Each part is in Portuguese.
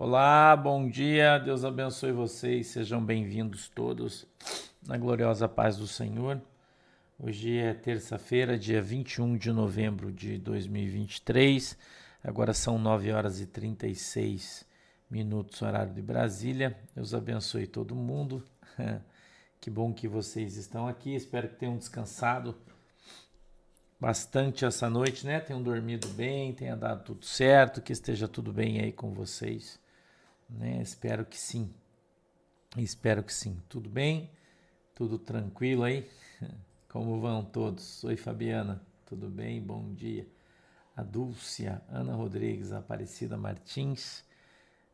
Olá, bom dia, Deus abençoe vocês, sejam bem-vindos todos na gloriosa paz do Senhor. Hoje é terça-feira, dia 21 de novembro de 2023, agora são 9 horas e 36 minutos, horário de Brasília. Deus abençoe todo mundo, que bom que vocês estão aqui, espero que tenham descansado bastante essa noite, né? Tenham dormido bem, tenha dado tudo certo, que esteja tudo bem aí com vocês. Né? Espero que sim. Espero que sim. Tudo bem? Tudo tranquilo aí? Como vão todos? Oi, Fabiana. Tudo bem? Bom dia. A Dúcia, Ana Rodrigues, Aparecida Martins,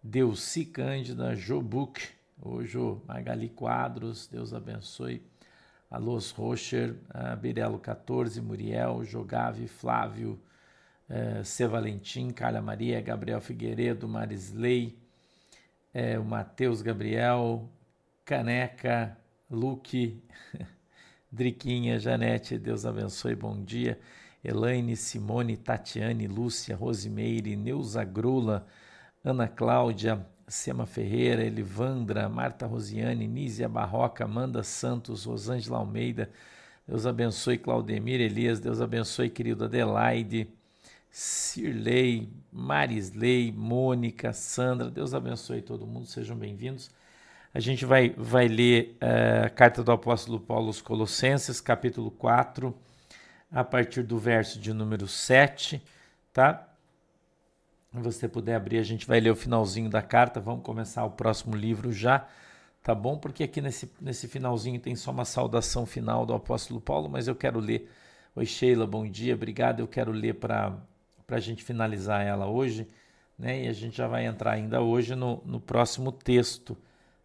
Delci Cândida, Jobuc, hoje Magali Quadros, Deus abençoe. Alôs Rocher, Birelo 14, Muriel, Jogave, Flávio, eh, C. Valentim, Carla Maria, Gabriel Figueiredo, Marisley, é, o Matheus Gabriel, Caneca, Luque, Driquinha, Janete, Deus abençoe, bom dia. Elaine, Simone, Tatiane, Lúcia, Rosimeire, Neuza Grula, Ana Cláudia, Sema Ferreira, Elivandra, Marta Rosiane, Nízia Barroca, Amanda Santos, Rosângela Almeida, Deus abençoe Claudemir Elias, Deus abençoe querido Adelaide, Cirlei, Marisley, Mônica, Sandra, Deus abençoe todo mundo, sejam bem-vindos. A gente vai, vai ler uh, a carta do apóstolo Paulo aos Colossenses, capítulo 4, a partir do verso de número 7, tá? Se você puder abrir, a gente vai ler o finalzinho da carta, vamos começar o próximo livro já, tá bom? Porque aqui nesse, nesse finalzinho tem só uma saudação final do apóstolo Paulo, mas eu quero ler. Oi, Sheila, bom dia, obrigado. Eu quero ler para para a gente finalizar ela hoje, né? E a gente já vai entrar ainda hoje no, no próximo texto,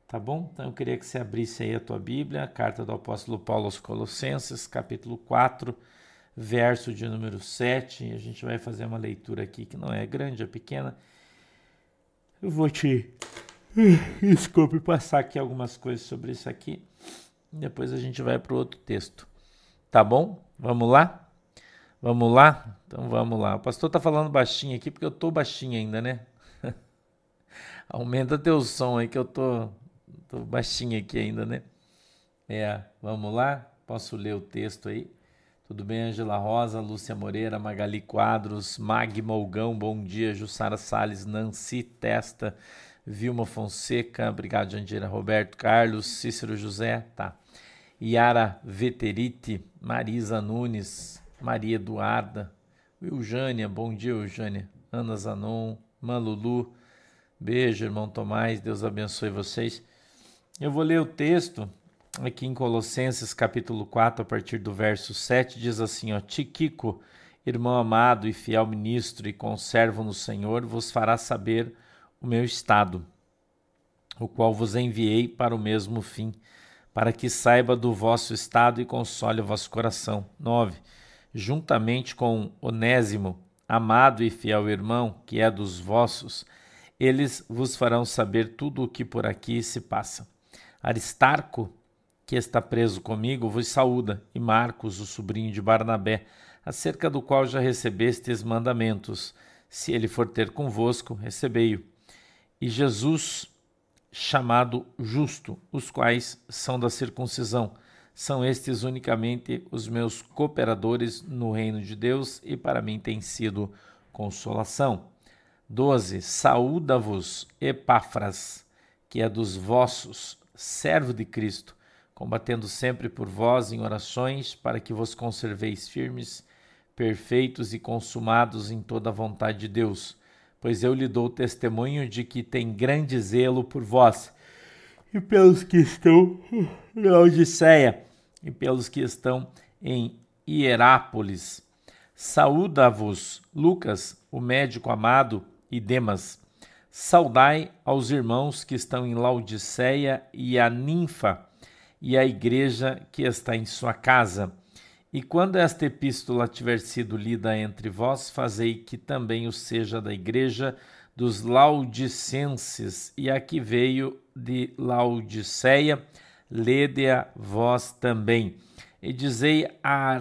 tá bom? Então eu queria que você abrisse aí a tua Bíblia, a carta do apóstolo Paulo aos Colossenses, capítulo 4, verso de número 7, e a gente vai fazer uma leitura aqui que não é grande, é pequena. Eu vou te, desculpe, passar aqui algumas coisas sobre isso aqui, depois a gente vai para o outro texto, tá bom? Vamos lá? Vamos lá? Então vamos lá. O pastor está falando baixinho aqui porque eu estou baixinho ainda, né? Aumenta teu som aí que eu tô, tô baixinho aqui ainda, né? É, vamos lá? Posso ler o texto aí? Tudo bem, Angela Rosa, Lúcia Moreira, Magali Quadros, Mag Molgão, bom dia, Jussara Salles, Nancy Testa, Vilma Fonseca, obrigado, Jandira, Roberto Carlos, Cícero José, tá. Yara Veterite, Marisa Nunes, Maria Eduarda, Eugênia, bom dia, Eugênia, Ana Zanon, Malulu, beijo, irmão Tomás, Deus abençoe vocês. Eu vou ler o texto aqui em Colossenses, capítulo 4, a partir do verso 7, diz assim, ó, Tiquico, irmão amado e fiel ministro e conservo no Senhor, vos fará saber o meu estado, o qual vos enviei para o mesmo fim, para que saiba do vosso estado e console o vosso coração. 9 juntamente com Onésimo, amado e fiel irmão, que é dos vossos, eles vos farão saber tudo o que por aqui se passa. Aristarco, que está preso comigo, vos saúda, e Marcos, o sobrinho de Barnabé, acerca do qual já recebestes mandamentos. Se ele for ter convosco, recebei-o. E Jesus, chamado justo, os quais são da circuncisão, são estes unicamente os meus cooperadores no reino de Deus e para mim tem sido consolação. 12. Saúda-vos, Epáfras, que é dos vossos, servo de Cristo, combatendo sempre por vós em orações, para que vos conserveis firmes, perfeitos e consumados em toda a vontade de Deus. Pois eu lhe dou testemunho de que tem grande zelo por vós e pelos que estão na Odisseia e pelos que estão em Hierápolis. Saúda-vos, Lucas, o médico amado, e Demas. Saudai aos irmãos que estão em Laodiceia e a ninfa e a igreja que está em sua casa. E quando esta epístola tiver sido lida entre vós, fazei que também o seja da igreja dos Laodicenses e a que veio de Laodiceia lede-a vós também. E dizei a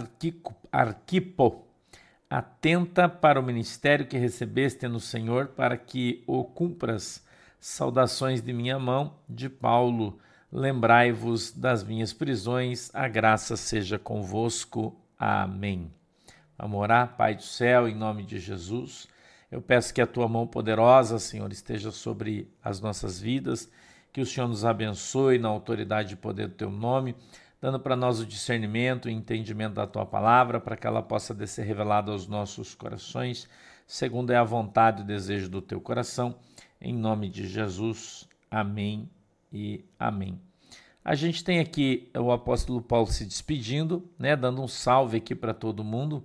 Arquipo, atenta para o ministério que recebeste no Senhor, para que o cumpras, Saudações de minha mão, de Paulo. Lembrai-vos das minhas prisões, a graça seja convosco. Amém. Vamos orar, Pai do céu, em nome de Jesus. Eu peço que a tua mão poderosa, Senhor, esteja sobre as nossas vidas, que o Senhor nos abençoe na autoridade e poder do teu nome, dando para nós o discernimento e entendimento da tua palavra, para que ela possa ser revelada aos nossos corações, segundo é a vontade e desejo do teu coração em nome de Jesus. Amém e amém. A gente tem aqui o apóstolo Paulo se despedindo, né, dando um salve aqui para todo mundo.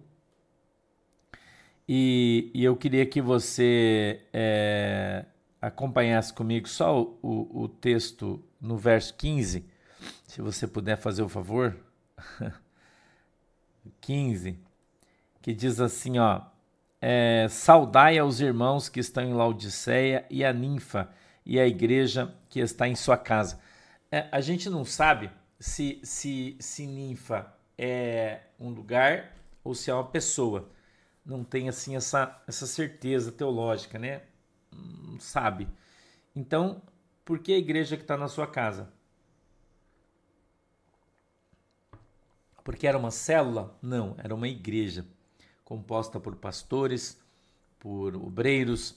E, e, eu queria que você é, acompanhasse comigo só o, o, o texto no verso 15, se você puder fazer o favor. 15, que diz assim, ó: é, saudai aos irmãos que estão em Laodiceia e a ninfa e a igreja que está em sua casa. É, a gente não sabe se, se, se ninfa é um lugar ou se é uma pessoa. Não tem assim essa, essa certeza teológica, né? Não sabe. Então, por que a igreja que está na sua casa? Porque era uma célula? Não, era uma igreja composta por pastores, por obreiros,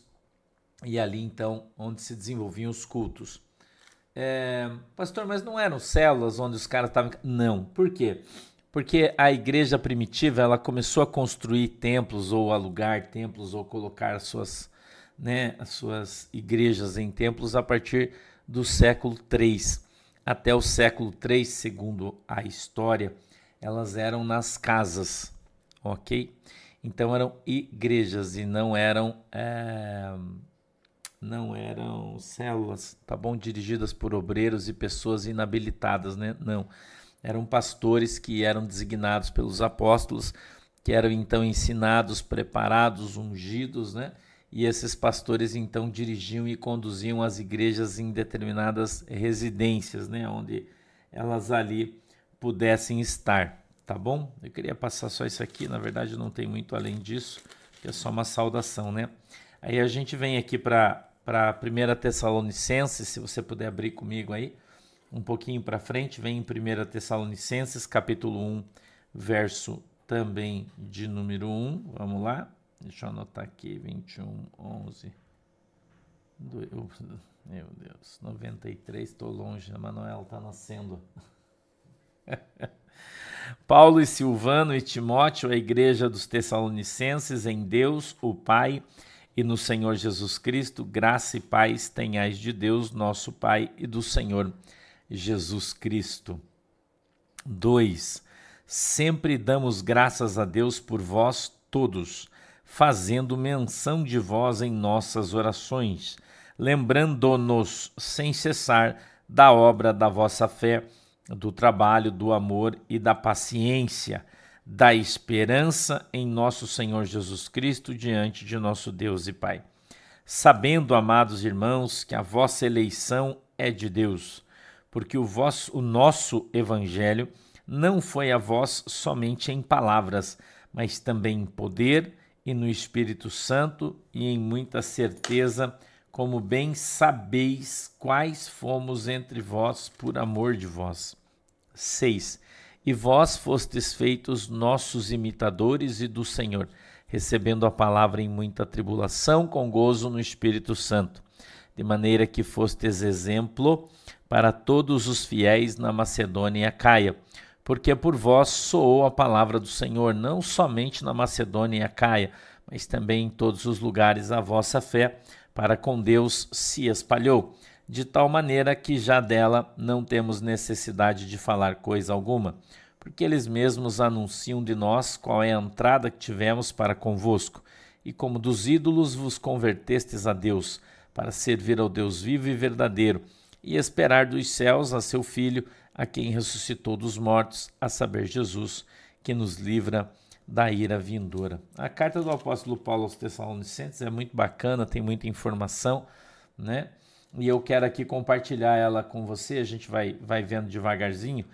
e ali então onde se desenvolviam os cultos. É, pastor, mas não eram células onde os caras estavam. Não. Por quê? Porque a igreja primitiva ela começou a construir templos ou alugar templos ou colocar suas, né, as suas igrejas em templos a partir do século 3 até o século 3, segundo a história, elas eram nas casas, ok? Então eram igrejas e não eram é, não eram células, tá bom? Dirigidas por obreiros e pessoas inabilitadas, né? Não. Eram pastores que eram designados pelos apóstolos, que eram então ensinados, preparados, ungidos, né? E esses pastores então dirigiam e conduziam as igrejas em determinadas residências, né? Onde elas ali pudessem estar tá bom? Eu queria passar só isso aqui, na verdade não tem muito além disso, que é só uma saudação, né? Aí a gente vem aqui para para 1 Tessalonicenses, se você puder abrir comigo aí, um pouquinho para frente, vem em 1 Tessalonicenses, capítulo 1, verso também de número 1, vamos lá, deixa eu anotar aqui, 21, 11, do, meu Deus, 93, estou longe, a Manuel está nascendo. Paulo e Silvano e Timóteo, a igreja dos Tessalonicenses, em Deus, o Pai, e no Senhor Jesus Cristo, graça e paz tenhais de Deus, nosso Pai, e do Senhor Jesus Cristo. 2. Sempre damos graças a Deus por vós todos, fazendo menção de vós em nossas orações, lembrando-nos sem cessar da obra da vossa fé do trabalho, do amor e da paciência, da esperança em nosso Senhor Jesus Cristo diante de nosso Deus e Pai. Sabendo, amados irmãos, que a vossa eleição é de Deus, porque o, vosso, o nosso evangelho não foi a vós somente em palavras, mas também em poder e no Espírito Santo e em muita certeza, como bem sabeis quais fomos entre vós por amor de vós. 6. E vós fostes feitos nossos imitadores e do Senhor, recebendo a palavra em muita tribulação, com gozo no Espírito Santo, de maneira que fostes exemplo para todos os fiéis na Macedônia e Acaia, porque por vós soou a palavra do Senhor, não somente na Macedônia e Acaia, mas também em todos os lugares a vossa fé para com Deus se espalhou. De tal maneira que já dela não temos necessidade de falar coisa alguma, porque eles mesmos anunciam de nós qual é a entrada que tivemos para convosco, e como dos ídolos vos convertestes a Deus, para servir ao Deus vivo e verdadeiro, e esperar dos céus a seu Filho, a quem ressuscitou dos mortos, a saber, Jesus, que nos livra da ira vindoura. A carta do apóstolo Paulo aos Tessalonicenses é muito bacana, tem muita informação, né? e eu quero aqui compartilhar ela com você. A gente vai, vai vendo devagarzinho.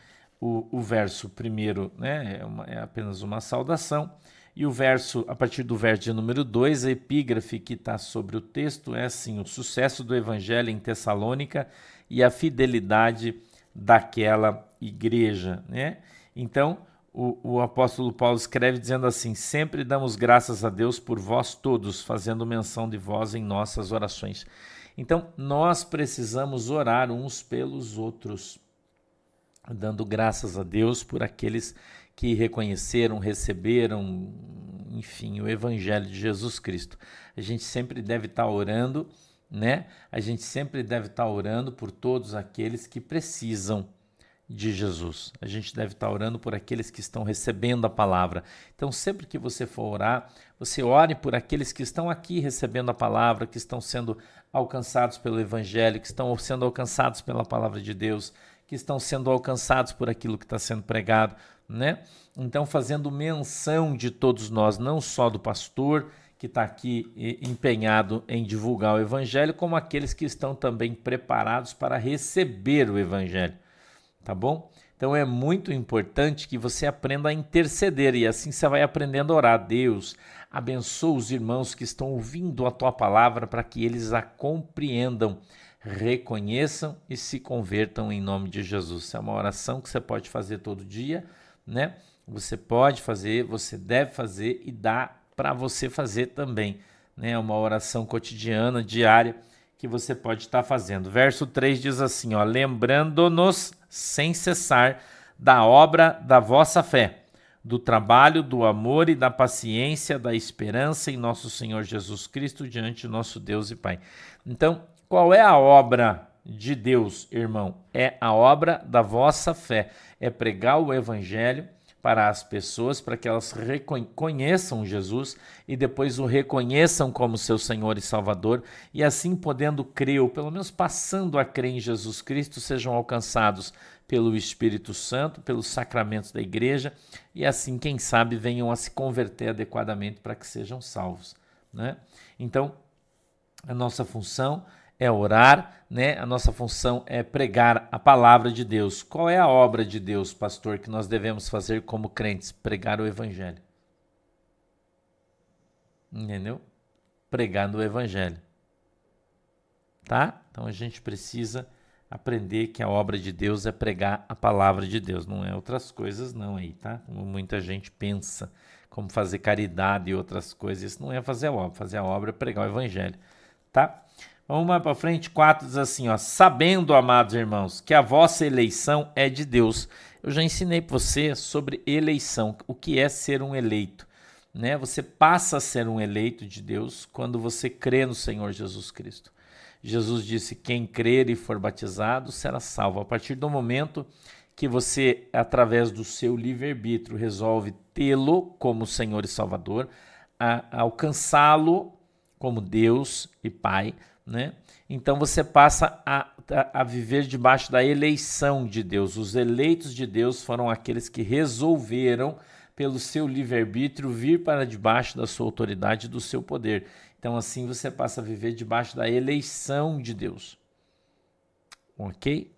O, o verso primeiro né, é, uma, é apenas uma saudação, E o verso, a partir do verso de número 2, a epígrafe que está sobre o texto é assim: o sucesso do evangelho em Tessalônica e a fidelidade daquela igreja. Né? Então, o, o, apóstolo Paulo escreve dizendo assim: Sempre damos graças a Deus por vós todos, fazendo menção de vós em nossas orações. Então, nós precisamos orar uns pelos outros, dando graças a Deus por aqueles que reconheceram, receberam, enfim, o Evangelho de Jesus Cristo. A gente sempre deve estar orando, né? A gente sempre deve estar orando por todos aqueles que precisam de Jesus. A gente deve estar orando por aqueles que estão recebendo a palavra. Então, sempre que você for orar, você ore por aqueles que estão aqui recebendo a palavra, que estão sendo alcançados pelo Evangelho, que estão sendo alcançados pela palavra de Deus, que estão sendo alcançados por aquilo que está sendo pregado, né? Então, fazendo menção de todos nós, não só do pastor que está aqui empenhado em divulgar o Evangelho, como aqueles que estão também preparados para receber o Evangelho, tá bom? Então é muito importante que você aprenda a interceder e assim você vai aprendendo a orar. Deus, abençoa os irmãos que estão ouvindo a tua palavra para que eles a compreendam, reconheçam e se convertam em nome de Jesus. É uma oração que você pode fazer todo dia, né? Você pode fazer, você deve fazer e dá para você fazer também, né? Uma oração cotidiana, diária que você pode estar fazendo. Verso 3 diz assim, ó: lembrando-nos sem cessar da obra da vossa fé, do trabalho, do amor e da paciência, da esperança em nosso Senhor Jesus Cristo diante do nosso Deus e Pai. Então, qual é a obra de Deus, irmão? É a obra da vossa fé, é pregar o evangelho para as pessoas, para que elas reconheçam Jesus e depois o reconheçam como seu Senhor e Salvador, e assim podendo crer, ou pelo menos passando a crer em Jesus Cristo, sejam alcançados pelo Espírito Santo, pelos sacramentos da igreja, e assim, quem sabe, venham a se converter adequadamente para que sejam salvos. Né? Então, a nossa função é orar, né? A nossa função é pregar a palavra de Deus. Qual é a obra de Deus, pastor, que nós devemos fazer como crentes? Pregar o evangelho. Entendeu? Pregar o evangelho. Tá? Então a gente precisa aprender que a obra de Deus é pregar a palavra de Deus, não é outras coisas não aí, tá? Como muita gente pensa, como fazer caridade e outras coisas, isso não é fazer a obra, fazer a obra é pregar o evangelho, tá? Vamos mais para frente, 4 diz assim, ó, sabendo, amados irmãos, que a vossa eleição é de Deus. Eu já ensinei para você sobre eleição, o que é ser um eleito. Né? Você passa a ser um eleito de Deus quando você crê no Senhor Jesus Cristo. Jesus disse: quem crer e for batizado será salvo. A partir do momento que você, através do seu livre-arbítrio, resolve tê-lo como Senhor e Salvador, alcançá-lo como Deus e Pai, né? Então você passa a, a, a, viver debaixo da eleição de Deus. Os eleitos de Deus foram aqueles que resolveram, pelo seu livre-arbítrio, vir para debaixo da sua autoridade, do seu poder. Então, assim você passa a viver debaixo da eleição de Deus. Ok?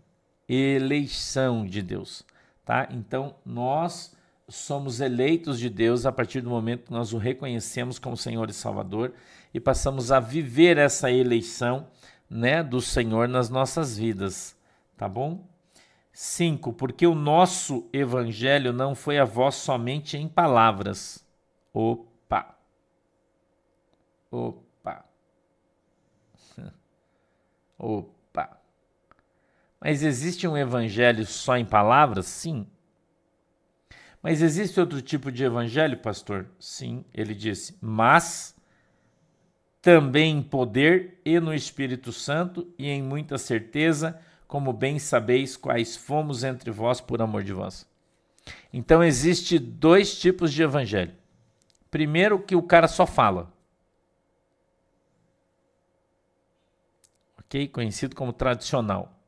Eleição de Deus. Tá? Então, nós somos eleitos de Deus a partir do momento que nós o reconhecemos como Senhor e Salvador e passamos a viver essa eleição, né, do Senhor nas nossas vidas, tá bom? 5. Porque o nosso evangelho não foi a voz somente em palavras. Opa. Opa. Opa. Mas existe um evangelho só em palavras? Sim. Mas existe outro tipo de evangelho, pastor? Sim, ele disse. Mas também em poder e no Espírito Santo e em muita certeza, como bem sabeis quais fomos entre vós por amor de vós. Então existe dois tipos de evangelho. Primeiro que o cara só fala. OK? Conhecido como tradicional.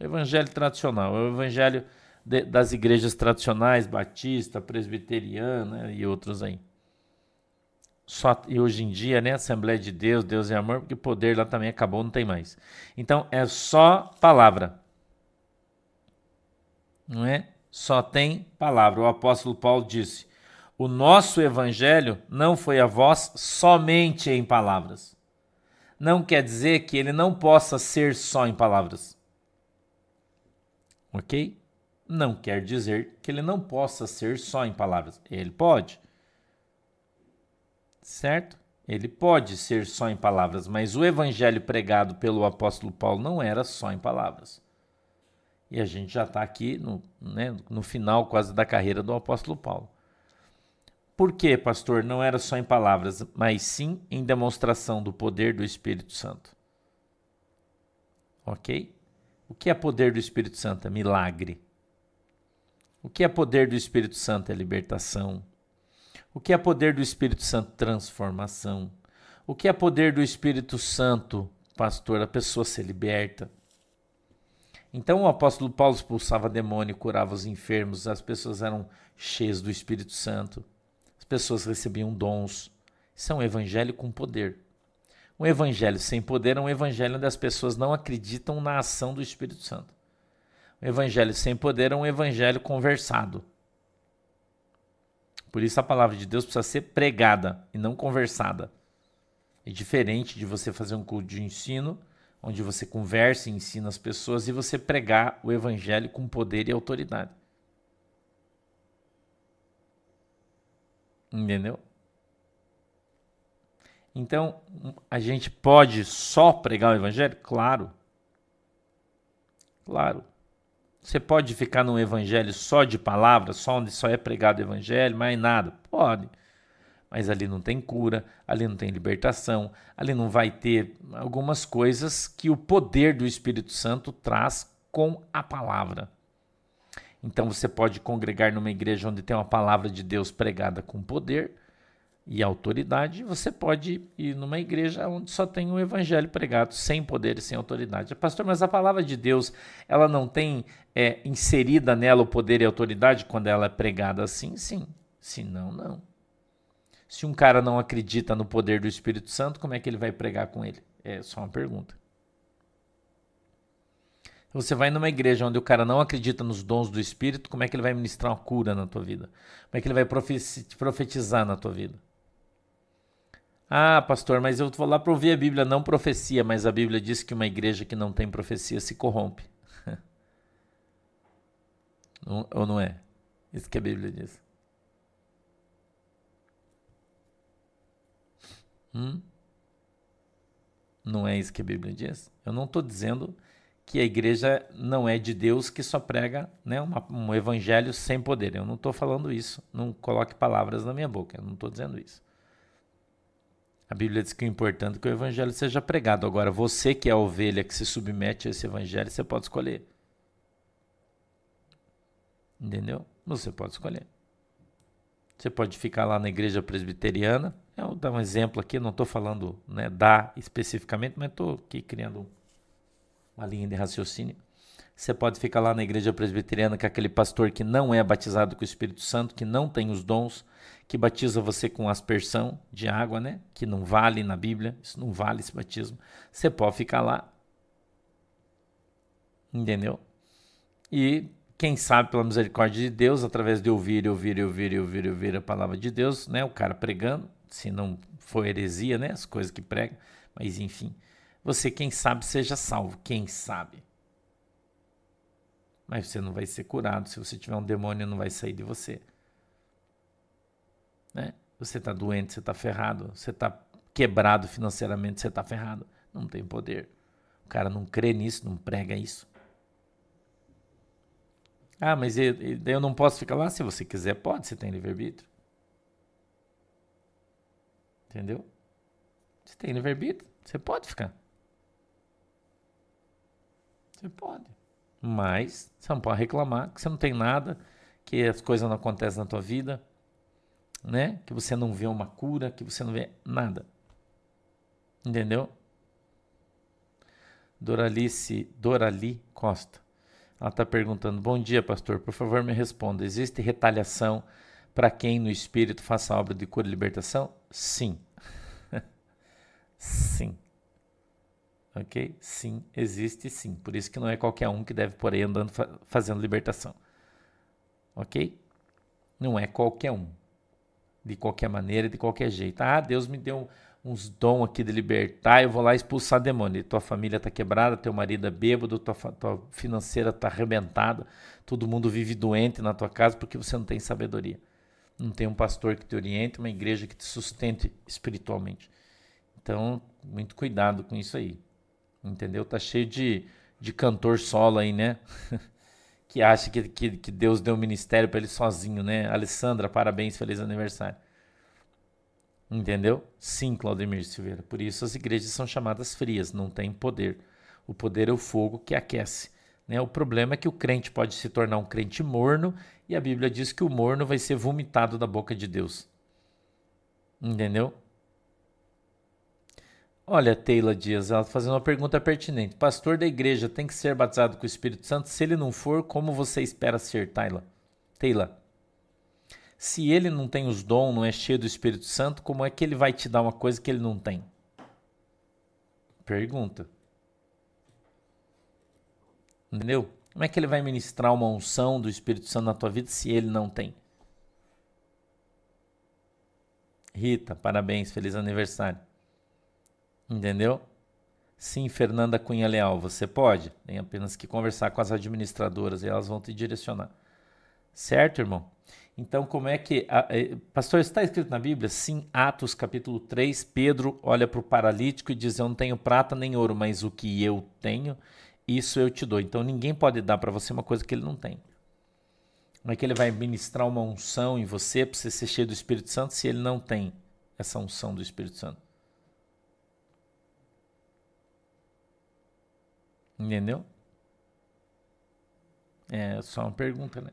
evangelho tradicional, é o evangelho de, das igrejas tradicionais, batista, presbiteriana e outros aí só e hoje em dia, né, Assembleia de Deus, Deus é amor, porque poder lá também acabou, não tem mais. Então é só palavra. Não é? Só tem palavra. O apóstolo Paulo disse: O nosso evangelho não foi a voz somente em palavras. Não quer dizer que ele não possa ser só em palavras. Ok? Não quer dizer que ele não possa ser só em palavras. Ele pode. Certo? Ele pode ser só em palavras, mas o evangelho pregado pelo apóstolo Paulo não era só em palavras. E a gente já está aqui no, né, no final quase da carreira do apóstolo Paulo. Por que, pastor, não era só em palavras, mas sim em demonstração do poder do Espírito Santo? Ok? O que é poder do Espírito Santo? É milagre. O que é poder do Espírito Santo? É libertação. O que é poder do Espírito Santo? Transformação. O que é poder do Espírito Santo, pastor? A pessoa se liberta. Então o apóstolo Paulo expulsava demônio, curava os enfermos, as pessoas eram cheias do Espírito Santo, as pessoas recebiam dons. Isso é um evangelho com poder. Um evangelho sem poder é um evangelho onde as pessoas não acreditam na ação do Espírito Santo. Um evangelho sem poder é um evangelho conversado. Por isso a palavra de Deus precisa ser pregada e não conversada. É diferente de você fazer um culto de ensino onde você conversa e ensina as pessoas e você pregar o evangelho com poder e autoridade. Entendeu? Então, a gente pode só pregar o evangelho? Claro. Claro. Você pode ficar num evangelho só de palavras, só onde só é pregado o evangelho, mais nada? Pode mas ali não tem cura, ali não tem libertação, ali não vai ter algumas coisas que o poder do Espírito Santo traz com a palavra. Então você pode congregar numa igreja onde tem uma palavra de Deus pregada com poder e autoridade, você pode ir numa igreja onde só tem o um evangelho pregado sem poder e sem autoridade. Pastor, mas a palavra de Deus, ela não tem é, inserida nela o poder e autoridade quando ela é pregada assim? Sim. Se não, não. Se um cara não acredita no poder do Espírito Santo, como é que ele vai pregar com ele? É só uma pergunta. Você vai numa igreja onde o cara não acredita nos dons do Espírito, como é que ele vai ministrar uma cura na tua vida? Como é que ele vai profetizar na tua vida? Ah, pastor, mas eu vou lá para ouvir a Bíblia, não profecia, mas a Bíblia diz que uma igreja que não tem profecia se corrompe. ou não é? Isso que a Bíblia diz. Hum? Não é isso que a Bíblia diz? Eu não estou dizendo que a igreja não é de Deus que só prega né, uma, um evangelho sem poder. Eu não estou falando isso. Não coloque palavras na minha boca. Eu não estou dizendo isso. A Bíblia diz que o importante é que o evangelho seja pregado. Agora, você que é a ovelha que se submete a esse evangelho, você pode escolher. Entendeu? Você pode escolher. Você pode ficar lá na igreja presbiteriana eu vou dar um exemplo aqui, não estou falando né, da especificamente, mas estou aqui criando uma linha de raciocínio. Você pode ficar lá na igreja presbiteriana com aquele pastor que não é batizado com o Espírito Santo, que não tem os dons, que batiza você com aspersão de água, né? Que não vale na Bíblia, isso não vale esse batismo. Você pode ficar lá. Entendeu? E quem sabe pela misericórdia de Deus, através de ouvir, ouvir, ouvir, ouvir, ouvir a palavra de Deus, né? O cara pregando, se não for heresia, né? As coisas que pregam, mas enfim. Você, quem sabe, seja salvo. Quem sabe? Mas você não vai ser curado. Se você tiver um demônio, não vai sair de você. Né? Você está doente, você está ferrado. Você está quebrado financeiramente, você está ferrado. Não tem poder. O cara não crê nisso, não prega isso. Ah, mas eu, eu não posso ficar lá? Se você quiser, pode, você tem livre-arbítrio. Entendeu? Você tem livre-arbítrio, você pode ficar. Você pode. Mas você não pode reclamar que você não tem nada, que as coisas não acontecem na tua vida, né? Que você não vê uma cura, que você não vê nada. Entendeu? Doralice, Dorali Costa. Ela está perguntando: Bom dia, pastor. Por favor, me responda. Existe retaliação para quem no espírito faça obra de cura e libertação? Sim. sim. Ok? Sim, existe sim. Por isso que não é qualquer um que deve por aí andando fazendo libertação. Ok? Não é qualquer um. de qualquer maneira, de qualquer jeito. Ah, Deus me deu uns dons aqui de libertar, eu vou lá expulsar demônio. E tua família está quebrada, teu marido é bêbado, tua, tua financeira está arrebentada, todo mundo vive doente na tua casa porque você não tem sabedoria. Não tem um pastor que te oriente, uma igreja que te sustente espiritualmente. Então, muito cuidado com isso aí. Entendeu? Tá cheio de, de cantor solo aí, né? que acha que, que, que Deus deu um ministério para ele sozinho, né? Alessandra, parabéns, feliz aniversário. Entendeu? Sim, Claudemir Silveira. Por isso as igrejas são chamadas frias, não tem poder. O poder é o fogo que aquece. Né? O problema é que o crente pode se tornar um crente morno e a Bíblia diz que o morno vai ser vomitado da boca de Deus. Entendeu? Olha, Teila Dias, ela tá fazendo uma pergunta pertinente. Pastor da igreja tem que ser batizado com o Espírito Santo? Se ele não for, como você espera ser, Taila? Teila? Se ele não tem os dons, não é cheio do Espírito Santo, como é que ele vai te dar uma coisa que ele não tem? Pergunta. Entendeu? Como é que ele vai ministrar uma unção do Espírito Santo na tua vida se ele não tem? Rita, parabéns, feliz aniversário. Entendeu? Sim, Fernanda Cunha Leal, você pode. Tem apenas que conversar com as administradoras e elas vão te direcionar. Certo, irmão? Então, como é que. É, pastor, está escrito na Bíblia? Sim, Atos capítulo 3. Pedro olha para o paralítico e diz: Eu não tenho prata nem ouro, mas o que eu tenho, isso eu te dou. Então, ninguém pode dar para você uma coisa que ele não tem. Como é que ele vai ministrar uma unção em você para você ser cheio do Espírito Santo se ele não tem essa unção do Espírito Santo? Entendeu? É só uma pergunta, né?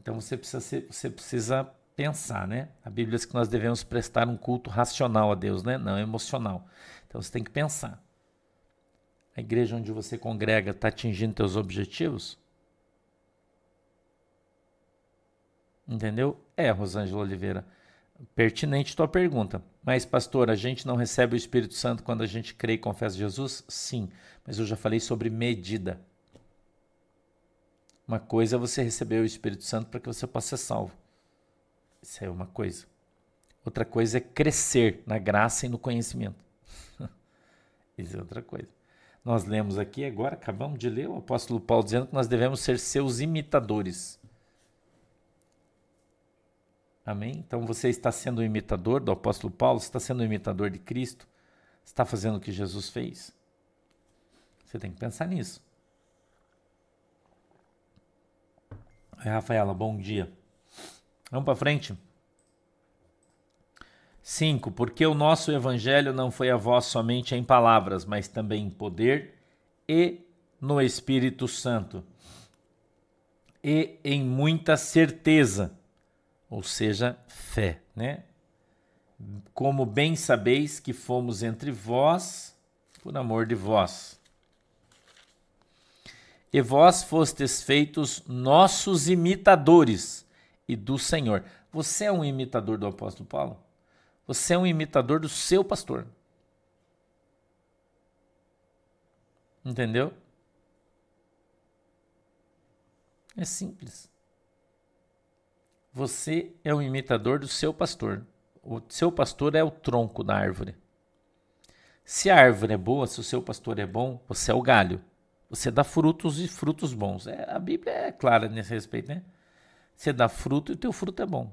Então você precisa, ser, você precisa pensar, né? A Bíblia diz que nós devemos prestar um culto racional a Deus, né? Não emocional. Então você tem que pensar. A igreja onde você congrega está atingindo seus objetivos? Entendeu? É, Rosângela Oliveira. Pertinente tua pergunta. Mas, pastor, a gente não recebe o Espírito Santo quando a gente crê e confessa Jesus? Sim, mas eu já falei sobre medida. Uma coisa é você receber o Espírito Santo para que você possa ser salvo. Isso é uma coisa. Outra coisa é crescer na graça e no conhecimento. Isso é outra coisa. Nós lemos aqui agora, acabamos de ler o apóstolo Paulo dizendo que nós devemos ser seus imitadores. Amém? Então você está sendo um imitador do apóstolo Paulo, está sendo um imitador de Cristo, está fazendo o que Jesus fez. Você tem que pensar nisso. Rafaela, bom dia. Vamos para frente? 5. Porque o nosso evangelho não foi a voz somente em palavras, mas também em poder e no Espírito Santo, e em muita certeza ou seja, fé, né? Como bem sabeis que fomos entre vós por amor de vós. E vós fostes feitos nossos imitadores e do Senhor. Você é um imitador do apóstolo Paulo? Você é um imitador do seu pastor. Entendeu? É simples. Você é o imitador do seu pastor. O seu pastor é o tronco da árvore. Se a árvore é boa, se o seu pastor é bom, você é o galho. Você dá frutos e frutos bons. É, a Bíblia é clara nesse respeito, né? Você dá fruto e o teu fruto é bom.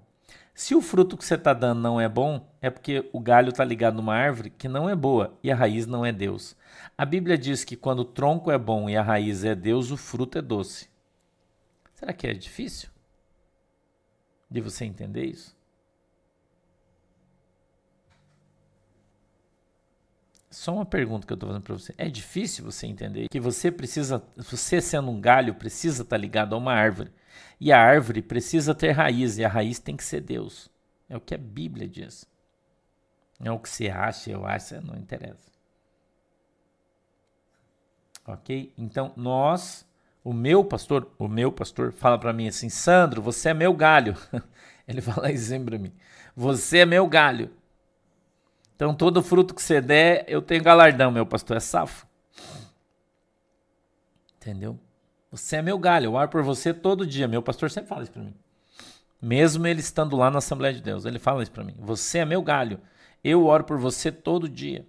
Se o fruto que você está dando não é bom, é porque o galho está ligado numa árvore que não é boa e a raiz não é Deus. A Bíblia diz que quando o tronco é bom e a raiz é Deus, o fruto é doce. Será que é difícil? De você entender isso? Só uma pergunta que eu estou fazendo para você. É difícil você entender que você precisa, você sendo um galho, precisa estar tá ligado a uma árvore. E a árvore precisa ter raiz, e a raiz tem que ser Deus. É o que a Bíblia diz. Não é o que você acha, eu acho, não interessa. Ok? Então, nós o meu pastor, o meu pastor fala para mim assim: Sandro, você é meu galho. Ele fala isso sempre para mim: Você é meu galho. Então, todo fruto que você der, eu tenho galardão, meu pastor é safo. Entendeu? Você é meu galho, eu oro por você todo dia. Meu pastor sempre fala isso para mim. Mesmo ele estando lá na Assembleia de Deus, ele fala isso para mim. Você é meu galho. Eu oro por você todo dia.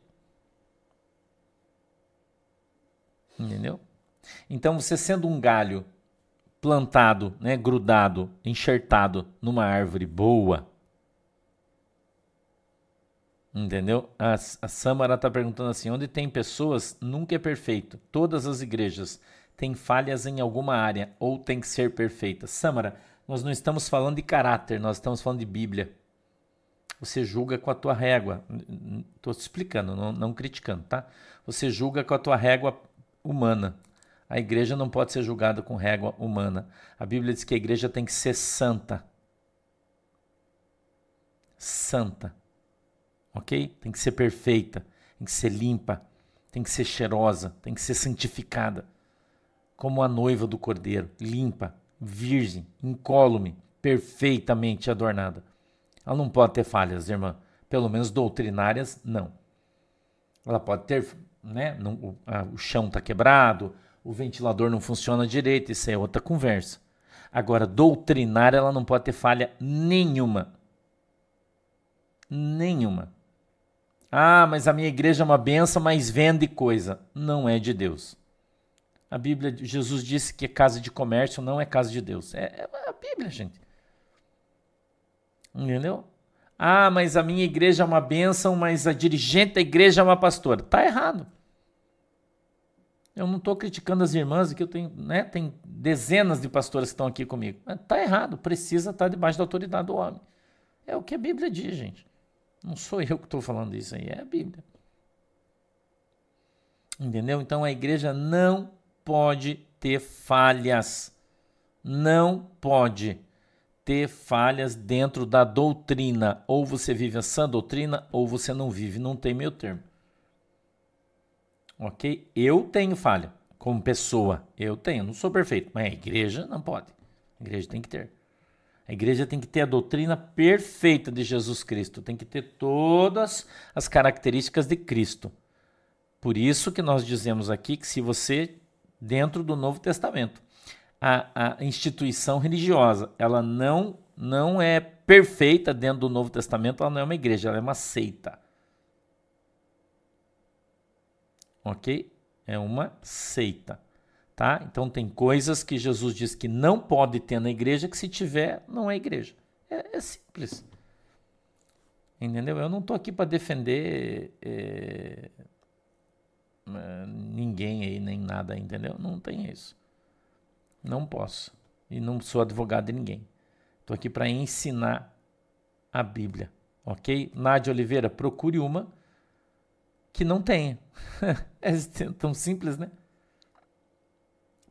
Entendeu? Então, você sendo um galho plantado, né, grudado, enxertado numa árvore boa, entendeu? A, a Samara está perguntando assim: onde tem pessoas, nunca é perfeito. Todas as igrejas têm falhas em alguma área ou tem que ser perfeita. Samara, nós não estamos falando de caráter, nós estamos falando de Bíblia. Você julga com a tua régua. Estou te explicando, não, não criticando, tá? Você julga com a tua régua humana. A igreja não pode ser julgada com régua humana. A Bíblia diz que a igreja tem que ser santa. Santa. Ok? Tem que ser perfeita, tem que ser limpa, tem que ser cheirosa, tem que ser santificada. Como a noiva do cordeiro, limpa, virgem, incólume, perfeitamente adornada. Ela não pode ter falhas, irmã. Pelo menos doutrinárias, não. Ela pode ter, né? o, chão está quebrado, o ventilador não funciona direito, isso é outra conversa. Agora, doutrinária, ela não pode ter falha nenhuma. Nenhuma. Ah, mas a minha igreja é uma benção, mas vende coisa. Não é de Deus. A Bíblia, Jesus disse que casa de comércio não é casa de Deus. É, é a Bíblia, gente. Entendeu? Ah, mas a minha igreja é uma benção, mas a dirigente da igreja é uma pastora. Tá errado. Eu não estou criticando as irmãs, que eu tenho, né, tem dezenas de pastoras que estão aqui comigo. Está errado, precisa estar tá debaixo da autoridade do homem. É o que a Bíblia diz, gente. Não sou eu que estou falando isso aí, é a Bíblia. Entendeu? Então a igreja não pode ter falhas. Não pode ter falhas dentro da doutrina. Ou você vive a sã doutrina, ou você não vive. Não tem meio termo ok? Eu tenho falha como pessoa, eu tenho, não sou perfeito, mas a igreja não pode. A igreja tem que ter. A igreja tem que ter a doutrina perfeita de Jesus Cristo, tem que ter todas as características de Cristo. Por isso que nós dizemos aqui que se você, dentro do Novo Testamento, a, a instituição religiosa, ela não, não é perfeita dentro do Novo Testamento, ela não é uma igreja, ela é uma seita. Ok? É uma seita, tá? Então tem coisas que Jesus diz que não pode ter na igreja que se tiver não é igreja. É, é simples, entendeu? Eu não estou aqui para defender é, é, ninguém aí nem nada, entendeu? Não tem isso. Não posso e não sou advogado de ninguém. Estou aqui para ensinar a Bíblia, ok? Nádia Oliveira, procure uma que não tenha. é tão simples, né?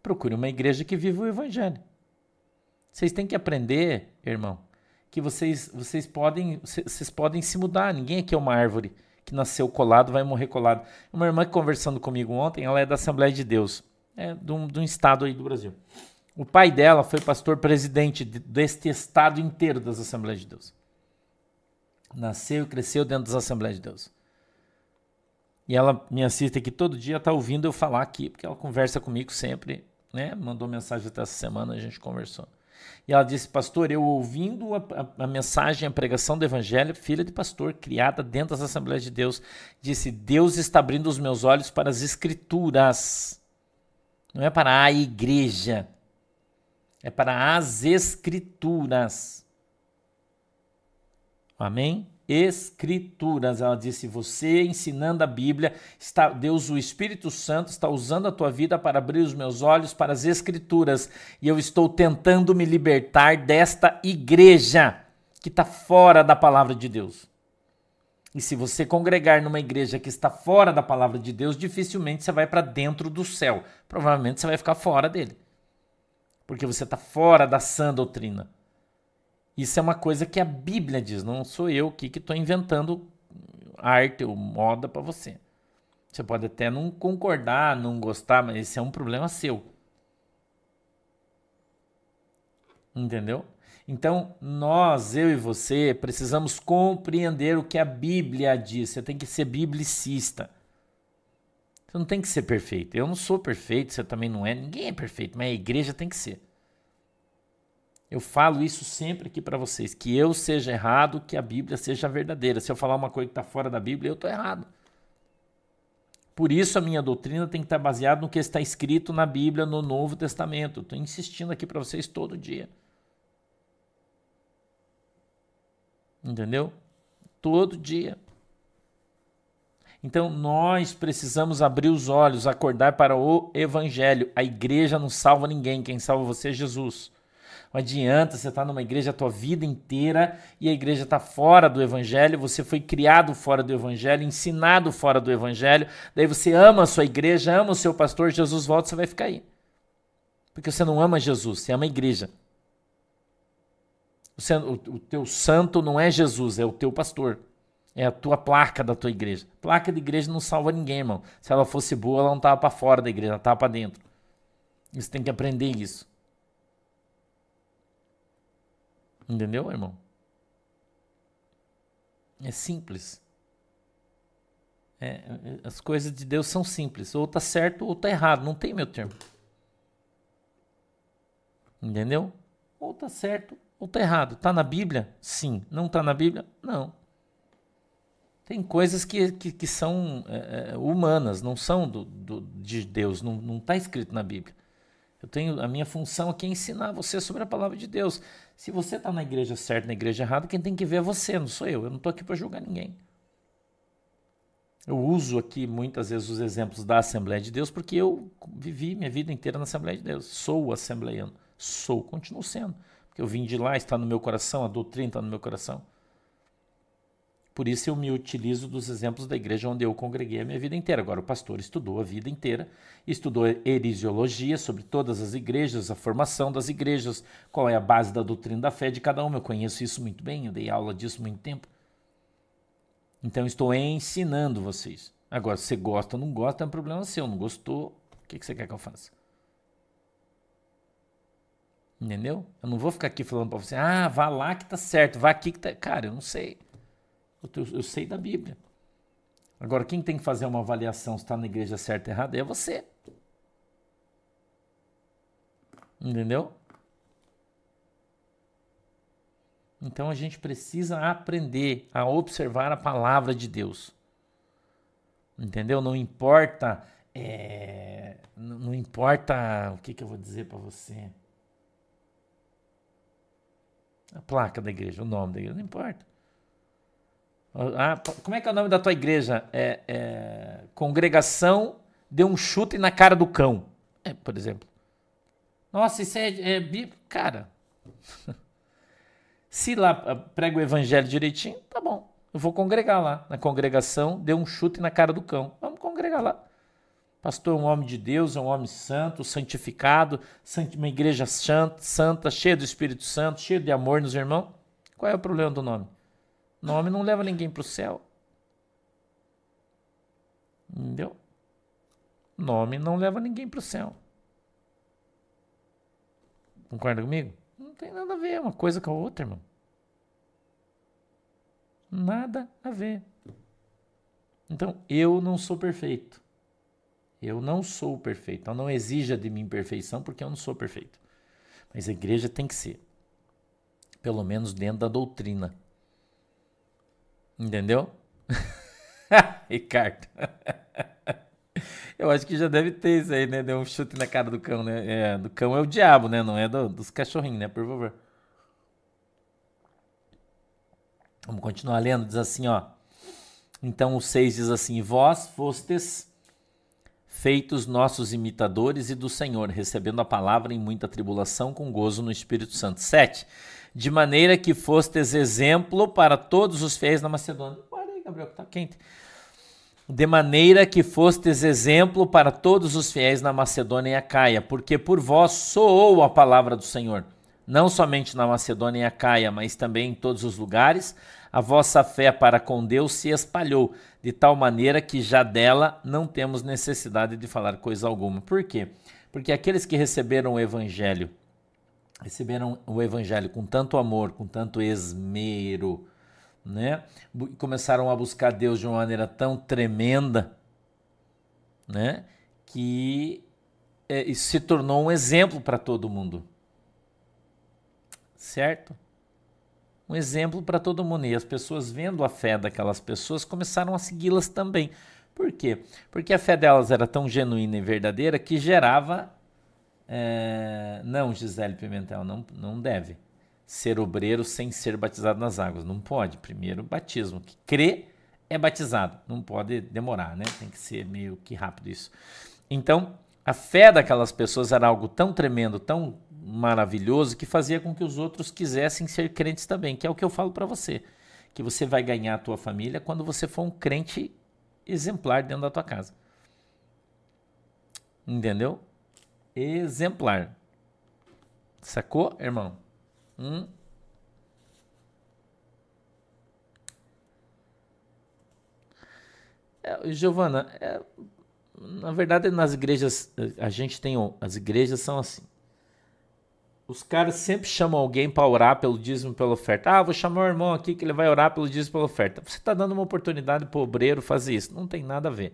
Procure uma igreja que viva o evangelho. Vocês têm que aprender, irmão, que vocês, vocês, podem, vocês podem se mudar. Ninguém aqui é uma árvore que nasceu colado, vai morrer colado. Uma irmã conversando comigo ontem, ela é da Assembleia de Deus, é de um, de um estado aí do Brasil. O pai dela foi pastor presidente deste estado inteiro das Assembleias de Deus. Nasceu e cresceu dentro das Assembleias de Deus. E ela me assiste aqui todo dia, tá ouvindo eu falar aqui, porque ela conversa comigo sempre, né? Mandou mensagem até essa semana, a gente conversou. E ela disse, pastor, eu ouvindo a, a, a, mensagem, a pregação do evangelho, filha de pastor, criada dentro das Assembleias de Deus, disse, Deus está abrindo os meus olhos para as escrituras. Não é para a igreja, é para as escrituras. Amém? Escrituras. Ela disse: Você ensinando a Bíblia, está, Deus, o Espírito Santo, está usando a tua vida para abrir os meus olhos para as Escrituras. E eu estou tentando me libertar desta igreja que está fora da palavra de Deus. E se você congregar numa igreja que está fora da palavra de Deus, dificilmente você vai para dentro do céu. Provavelmente você vai ficar fora dele. Porque você está fora da sã doutrina. Isso é uma coisa que a Bíblia diz, não sou eu aqui que estou inventando arte ou moda para você. Você pode até não concordar, não gostar, mas esse é um problema seu. Entendeu? Então, nós, eu e você, precisamos compreender o que a Bíblia diz. Você tem que ser biblicista. Você não tem que ser perfeito. Eu não sou perfeito, você também não é. Ninguém é perfeito, mas a igreja tem que ser. Eu falo isso sempre aqui para vocês, que eu seja errado, que a Bíblia seja verdadeira. Se eu falar uma coisa que está fora da Bíblia, eu estou errado. Por isso a minha doutrina tem que estar baseada no que está escrito na Bíblia, no Novo Testamento. Estou insistindo aqui para vocês todo dia. Entendeu? Todo dia. Então nós precisamos abrir os olhos, acordar para o Evangelho. A igreja não salva ninguém, quem salva você é Jesus. Não adianta você estar tá numa igreja a tua vida inteira e a igreja está fora do evangelho, você foi criado fora do evangelho, ensinado fora do evangelho, daí você ama a sua igreja, ama o seu pastor, Jesus volta, você vai ficar aí. Porque você não ama Jesus, você ama a igreja. Você, o, o teu santo não é Jesus, é o teu pastor. É a tua placa da tua igreja. Placa de igreja não salva ninguém, irmão. Se ela fosse boa, ela não estava para fora da igreja, ela estava para dentro. Você tem que aprender isso. Entendeu, irmão? É simples. É, é, as coisas de Deus são simples. Ou tá certo ou tá errado. Não tem meu termo. Entendeu? Ou tá certo ou tá errado. Tá na Bíblia? Sim. Não tá na Bíblia? Não. Tem coisas que, que, que são é, é humanas, não são do, do, de Deus. Não está escrito na Bíblia. Eu tenho a minha função aqui é ensinar você sobre a palavra de Deus. Se você está na igreja certa, na igreja errada, quem tem que ver é você, não sou eu. Eu não estou aqui para julgar ninguém. Eu uso aqui muitas vezes os exemplos da Assembleia de Deus porque eu vivi minha vida inteira na Assembleia de Deus. Sou assembleiano. Sou, continuo sendo. Porque eu vim de lá, está no meu coração, a doutrina está no meu coração. Por isso eu me utilizo dos exemplos da igreja onde eu congreguei a minha vida inteira. Agora, o pastor estudou a vida inteira, estudou erisiologia sobre todas as igrejas, a formação das igrejas, qual é a base da doutrina da fé de cada uma. Eu conheço isso muito bem, eu dei aula disso muito tempo. Então, estou ensinando vocês. Agora, se você gosta ou não gosta, é um problema seu. Não gostou, o que, que você quer que eu faça? Entendeu? Eu não vou ficar aqui falando para você, ah, vá lá que tá certo, vá aqui que tá. Cara, eu não sei. Eu, eu sei da Bíblia. Agora, quem tem que fazer uma avaliação se está na igreja certa ou errada é você. Entendeu? Então a gente precisa aprender a observar a palavra de Deus. Entendeu? Não importa. É, não importa. O que, que eu vou dizer para você? A placa da igreja, o nome da igreja, não importa. Ah, como é que é o nome da tua igreja? É, é, congregação deu um chute na cara do cão. É, por exemplo. Nossa, isso é, é cara. Se lá ah, prega o evangelho direitinho, tá bom. Eu vou congregar lá. Na congregação, deu um chute na cara do cão. Vamos congregar lá. Pastor é um homem de Deus, é um homem santo, santificado, uma igreja santa, cheia do Espírito Santo, cheia de amor nos irmãos. Qual é o problema do nome? Nome não leva ninguém para o céu. Entendeu? Nome não leva ninguém para o céu. Concorda comigo? Não tem nada a ver uma coisa com a outra, irmão. Nada a ver. Então, eu não sou perfeito. Eu não sou perfeito. Então, não exija de mim perfeição, porque eu não sou perfeito. Mas a igreja tem que ser. Pelo menos dentro da doutrina. Entendeu? Ricardo. Eu acho que já deve ter isso aí, né? Deu um chute na cara do cão, né? É, do cão é o diabo, né? Não é do, dos cachorrinhos, né? Por favor. Vamos continuar lendo. Diz assim, ó. Então o 6 diz assim: Vós fostes feitos nossos imitadores e do Senhor, recebendo a palavra em muita tribulação com gozo no Espírito Santo. 7 de maneira que fostes exemplo para todos os fiéis na Macedônia. Olha aí, Gabriel, que tá quente. De maneira que fostes exemplo para todos os fiéis na Macedônia e Acaia, porque por vós soou a palavra do Senhor, não somente na Macedônia e Acaia, mas também em todos os lugares. A vossa fé para com Deus se espalhou, de tal maneira que já dela não temos necessidade de falar coisa alguma. Por quê? Porque aqueles que receberam o evangelho receberam o evangelho com tanto amor, com tanto esmero, né? Começaram a buscar Deus de uma maneira tão tremenda, né? Que é, se tornou um exemplo para todo mundo. certo? Um exemplo para todo mundo. E as pessoas vendo a fé daquelas pessoas começaram a segui-las também. Por quê? Porque a fé delas era tão genuína e verdadeira que gerava. É... Não, Gisele Pimentel, não, não deve ser obreiro sem ser batizado nas águas. Não pode. Primeiro, batismo. Que crê é batizado. Não pode demorar, né? Tem que ser meio que rápido isso. Então, a fé daquelas pessoas era algo tão tremendo, tão maravilhoso, que fazia com que os outros quisessem ser crentes também, que é o que eu falo para você. Que você vai ganhar a tua família quando você for um crente exemplar dentro da tua casa. Entendeu? Exemplar. Sacou, irmão? Hum? É, Giovana, é, na verdade nas igrejas a gente tem as igrejas são assim. Os caras sempre chamam alguém para orar pelo dízimo pela oferta. Ah, vou chamar o irmão aqui que ele vai orar pelo dízimo pela oferta. Você está dando uma oportunidade para o obreiro fazer isso. Não tem nada a ver.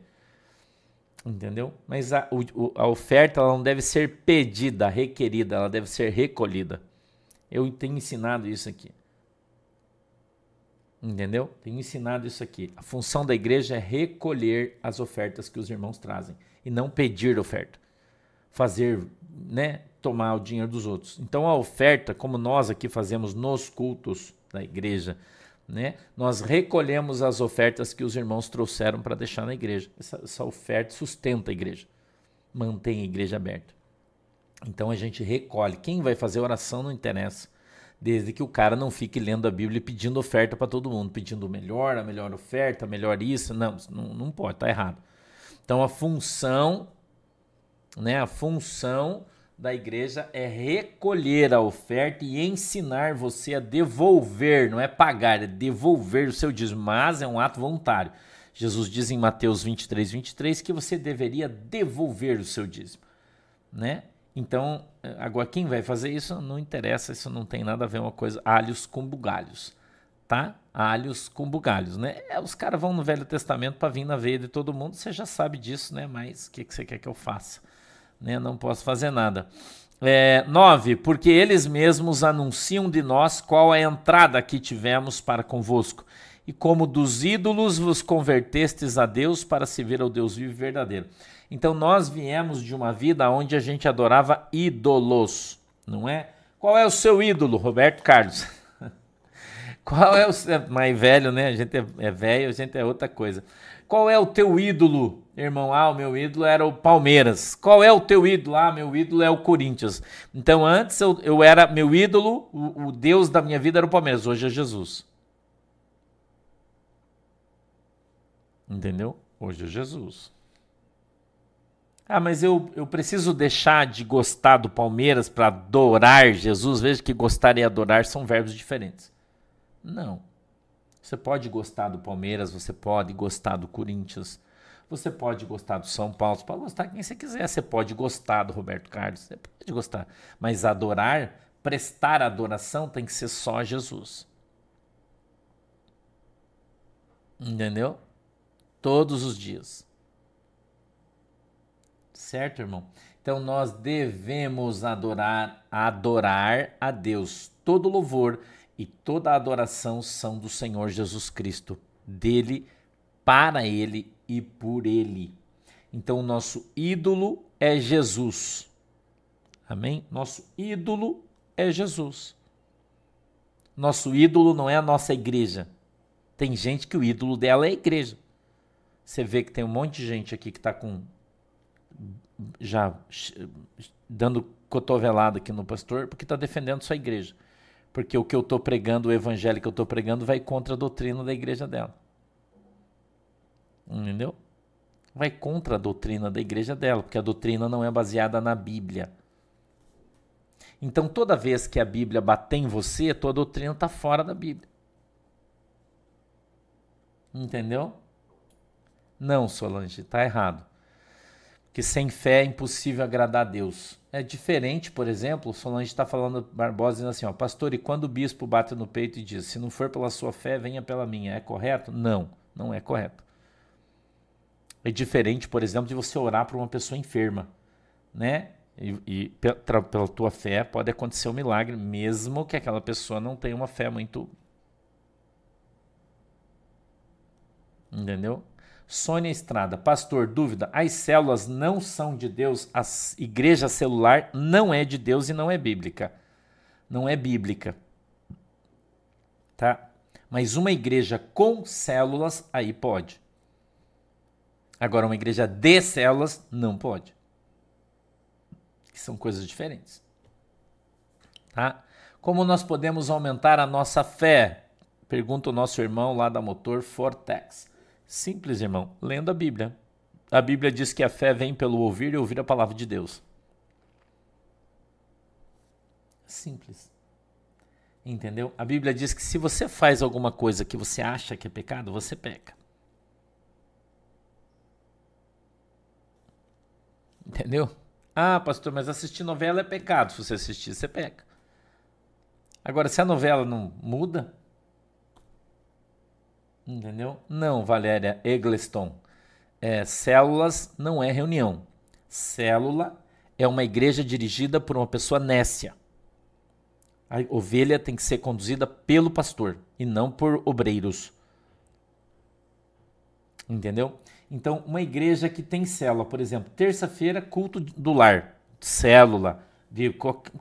Entendeu? Mas a, o, a oferta ela não deve ser pedida, requerida, ela deve ser recolhida. Eu tenho ensinado isso aqui. Entendeu? Tenho ensinado isso aqui. A função da igreja é recolher as ofertas que os irmãos trazem e não pedir oferta. Fazer, né, tomar o dinheiro dos outros. Então a oferta, como nós aqui fazemos nos cultos da igreja, né, nós recolhemos as ofertas que os irmãos trouxeram para deixar na igreja. Essa, essa oferta sustenta a igreja, mantém a igreja aberta. Então a gente recolhe. Quem vai fazer oração não interessa. Desde que o cara não fique lendo a Bíblia e pedindo oferta para todo mundo, pedindo melhor, a melhor oferta, melhor isso. Não, não, não pode, tá errado. Então a função, né, a função da igreja é recolher a oferta e ensinar você a devolver, não é pagar, é devolver o seu dízimo, mas é um ato voluntário. Jesus diz em Mateus 23, 23 que você deveria devolver o seu dízimo, né? Então, agora quem vai fazer isso não interessa, isso não tem nada a ver uma coisa, alhos com bugalhos, tá? Alhos com bugalhos, né? É, os caras vão no Velho Testamento para vir na veia de todo mundo, você já sabe disso, né? Mas o que, que você quer que eu faça? Né? Não posso fazer nada. É, nove, porque eles mesmos anunciam de nós qual a entrada que tivemos para convosco, e como dos ídolos vos convertestes a Deus para se ver ao Deus vivo e verdadeiro. Então nós viemos de uma vida onde a gente adorava ídolos, não é? Qual é o seu ídolo, Roberto Carlos? Qual é o seu... mais velho, né? A gente é, é velho, a gente é outra coisa. Qual é o teu ídolo, irmão? Ah, o meu ídolo era o Palmeiras. Qual é o teu ídolo? Ah, meu ídolo é o Corinthians. Então antes eu, eu era meu ídolo, o, o Deus da minha vida era o Palmeiras. Hoje é Jesus. Entendeu? Hoje é Jesus. Ah, mas eu, eu preciso deixar de gostar do Palmeiras para adorar Jesus. Veja que gostar e adorar são verbos diferentes. Não. Você pode gostar do Palmeiras, você pode gostar do Corinthians, você pode gostar do São Paulo, você pode gostar quem você quiser. Você pode gostar do Roberto Carlos, você pode gostar. Mas adorar, prestar adoração tem que ser só Jesus. Entendeu? Todos os dias. Certo, irmão? Então nós devemos adorar, adorar a Deus. Todo louvor e toda adoração são do Senhor Jesus Cristo, dele, para ele e por ele. Então o nosso ídolo é Jesus. Amém? Nosso ídolo é Jesus. Nosso ídolo não é a nossa igreja. Tem gente que o ídolo dela é a igreja. Você vê que tem um monte de gente aqui que está com já dando cotovelada aqui no pastor, porque está defendendo sua igreja. Porque o que eu estou pregando, o evangelho que eu estou pregando, vai contra a doutrina da igreja dela. Entendeu? Vai contra a doutrina da igreja dela, porque a doutrina não é baseada na Bíblia. Então, toda vez que a Bíblia bater em você, a tua doutrina está fora da Bíblia. Entendeu? Não, Solange, está errado que sem fé é impossível agradar a Deus. É diferente, por exemplo, Solange está falando, Barbosa dizendo assim, ó, pastor, e quando o bispo bate no peito e diz, se não for pela sua fé, venha pela minha, é correto? Não, não é correto. É diferente, por exemplo, de você orar para uma pessoa enferma, né? E, e pela, pela tua fé pode acontecer um milagre, mesmo que aquela pessoa não tenha uma fé muito. Entendeu? Sônia Estrada, pastor, dúvida: as células não são de Deus, a igreja celular não é de Deus e não é bíblica. Não é bíblica. Tá? Mas uma igreja com células, aí pode. Agora, uma igreja de células, não pode. Que são coisas diferentes. Tá? Como nós podemos aumentar a nossa fé? Pergunta o nosso irmão lá da Motor Fortex. Simples, irmão, lendo a Bíblia. A Bíblia diz que a fé vem pelo ouvir e ouvir a palavra de Deus. Simples. Entendeu? A Bíblia diz que se você faz alguma coisa que você acha que é pecado, você peca. Entendeu? Ah, pastor, mas assistir novela é pecado. Se você assistir, você peca. Agora, se a novela não muda, entendeu? Não, Valéria Eggleston. É, células não é reunião. Célula é uma igreja dirigida por uma pessoa nécia. A ovelha tem que ser conduzida pelo pastor e não por obreiros. Entendeu? Então, uma igreja que tem célula, por exemplo, terça-feira, culto do lar, célula,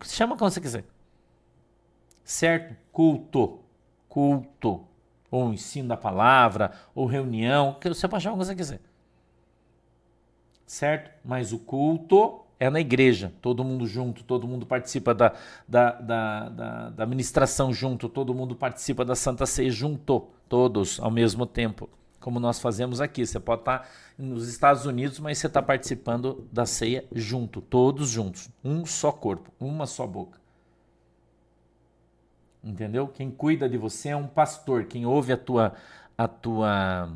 chama como você quiser. Certo? Culto. Culto. Ou ensino da palavra, ou reunião, que você pode chamar como você quiser. Certo? Mas o culto é na igreja, todo mundo junto, todo mundo participa da, da, da, da, da junto, todo mundo participa da Santa Ceia junto, todos ao mesmo tempo, como nós fazemos aqui. Você pode estar nos Estados Unidos, mas você está participando da ceia junto, todos juntos, um só corpo, uma só boca. Entendeu? Quem cuida de você é um pastor, quem ouve a tua a tua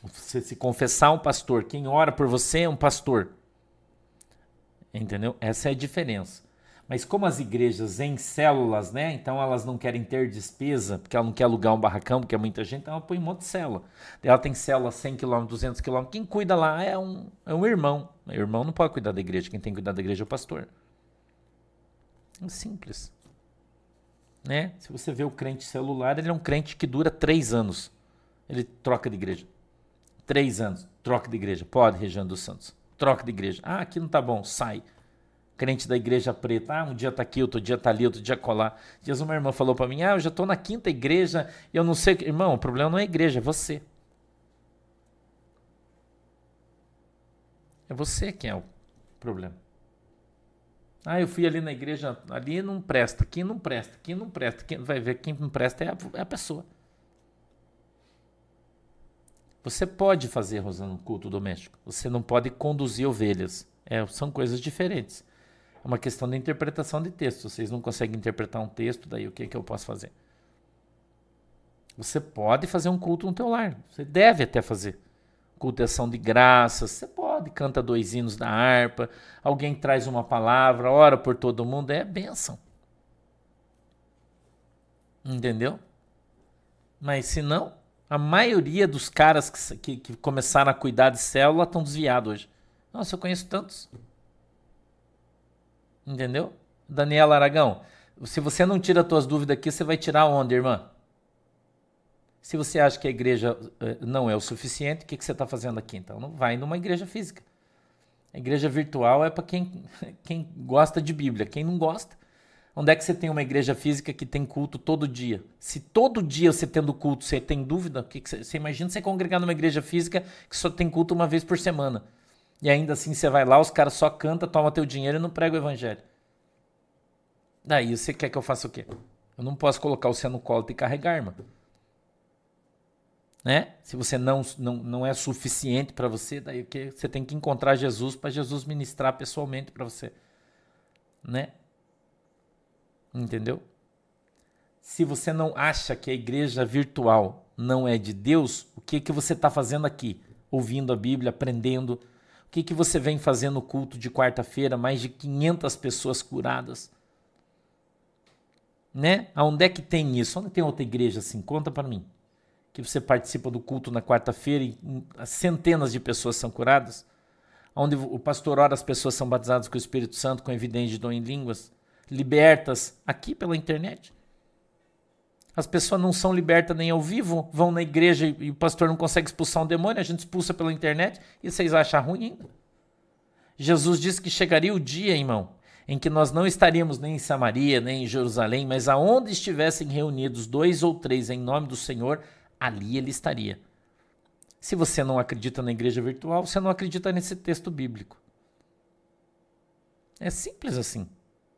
você se confessar um pastor, quem ora por você é um pastor. Entendeu? Essa é a diferença. Mas como as igrejas em células, né? Então elas não querem ter despesa, porque ela não quer alugar um barracão, porque é muita gente, então ela põe um monte de célula. Ela tem célula 100 km, 200 km. Quem cuida lá é um, é um irmão. O irmão não pode cuidar da igreja, quem tem que cuidar da igreja é o pastor. É simples. Né? Se você vê o crente celular, ele é um crente que dura três anos. Ele troca de igreja. Três anos, troca de igreja. Pode, região dos Santos troca de igreja. Ah, aqui não tá bom, sai. Crente da igreja preta, ah, um dia tá aqui, outro dia tá ali, outro dia colar. Dias uma irmã falou para mim, ah, eu já tô na quinta igreja, eu não sei. Irmão, o problema não é a igreja, é você. É você quem é o problema. Ah, eu fui ali na igreja, ali não presta, aqui não presta, aqui não presta. Quem vai ver quem não presta é a, é a pessoa. Você pode fazer, Rosana, um culto doméstico. Você não pode conduzir ovelhas. É, são coisas diferentes. É uma questão de interpretação de texto. Vocês não conseguem interpretar um texto, daí o que, que eu posso fazer? Você pode fazer um culto no teu lar. Você deve até fazer. Cultação de graças. Você pode, canta dois hinos da harpa. Alguém traz uma palavra, ora por todo mundo. É bênção. Entendeu? Mas se não, a maioria dos caras que, que, que começaram a cuidar de célula estão desviados hoje. Nossa, eu conheço tantos. Entendeu? Daniela Aragão, se você não tira as dúvidas aqui, você vai tirar onde, irmã? Se você acha que a igreja eh, não é o suficiente, o que, que você está fazendo aqui? Então, não vai numa igreja física. A igreja virtual é para quem, quem gosta de Bíblia. Quem não gosta, Onde é que você tem uma igreja física que tem culto todo dia? Se todo dia você tendo culto, você tem dúvida, que que você, você imagina você congregar numa igreja física que só tem culto uma vez por semana. E ainda assim você vai lá, os caras só cantam, toma teu dinheiro e não prega o evangelho. Daí você quer que eu faça o quê? Eu não posso colocar você no colo e carregar, irmão. Né? Se você não, não, não é suficiente para você, daí que? Você tem que encontrar Jesus para Jesus ministrar pessoalmente para você. Né? Entendeu? Se você não acha que a igreja virtual não é de Deus, o que que você está fazendo aqui? Ouvindo a Bíblia, aprendendo. O que que você vem fazendo no culto de quarta-feira? Mais de 500 pessoas curadas. Né? Aonde é que tem isso? Onde tem outra igreja assim? Conta para mim. Que você participa do culto na quarta-feira e centenas de pessoas são curadas. onde o pastor ora as pessoas são batizadas com o Espírito Santo, com evidência de dom em línguas, libertas aqui pela internet. As pessoas não são libertas nem ao vivo, vão na igreja e, e o pastor não consegue expulsar um demônio, a gente expulsa pela internet e vocês acham ruim ainda. Jesus disse que chegaria o dia, irmão, em que nós não estaríamos nem em Samaria, nem em Jerusalém, mas aonde estivessem reunidos dois ou três em nome do Senhor, ali ele estaria. Se você não acredita na igreja virtual, você não acredita nesse texto bíblico. É simples assim.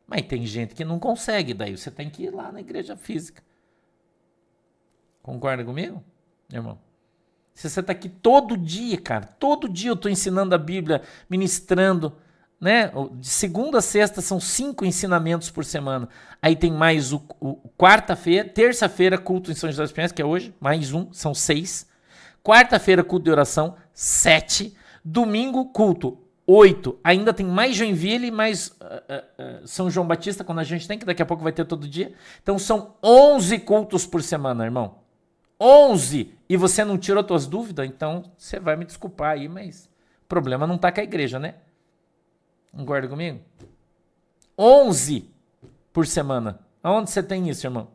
Mas tem gente que não consegue, daí você tem que ir lá na igreja física. Concorda comigo, irmão? Se você está aqui todo dia, cara, todo dia eu estou ensinando a Bíblia, ministrando, né? De segunda a sexta são cinco ensinamentos por semana. Aí tem mais o, o quarta-feira, terça-feira, culto em São José dos Pinhais, que é hoje, mais um, são seis. Quarta-feira, culto de oração, sete. Domingo, culto, oito. Ainda tem mais Joinville, mais uh, uh, São João Batista, quando a gente tem, que daqui a pouco vai ter todo dia. Então são onze cultos por semana, irmão. 11 e você não tirou suas dúvidas, então você vai me desculpar aí, mas o problema não está com a igreja, né? Concorda comigo? 11 por semana. Aonde você tem isso, irmão?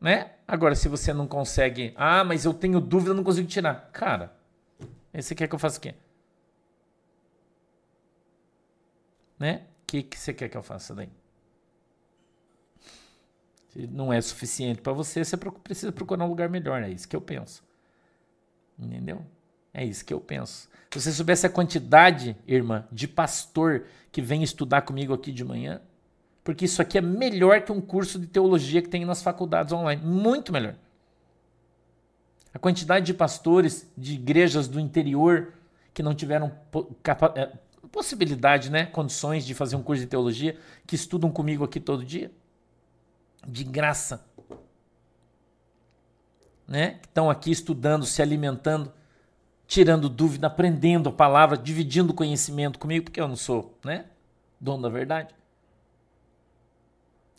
Né? Agora, se você não consegue, ah, mas eu tenho dúvida, não consigo tirar. Cara, você quer que eu faça o quê? Né? O que, que você quer que eu faça daí? Se não é suficiente para você, você precisa procurar um lugar melhor. É isso que eu penso. Entendeu? É isso que eu penso. Se você soubesse a quantidade, irmã, de pastor que vem estudar comigo aqui de manhã, porque isso aqui é melhor que um curso de teologia que tem nas faculdades online. Muito melhor. A quantidade de pastores de igrejas do interior que não tiveram é, possibilidade, né, condições de fazer um curso de teologia, que estudam comigo aqui todo dia de graça, né? Que estão aqui estudando, se alimentando, tirando dúvida, aprendendo a palavra, dividindo conhecimento comigo, porque eu não sou, né? Dono da verdade.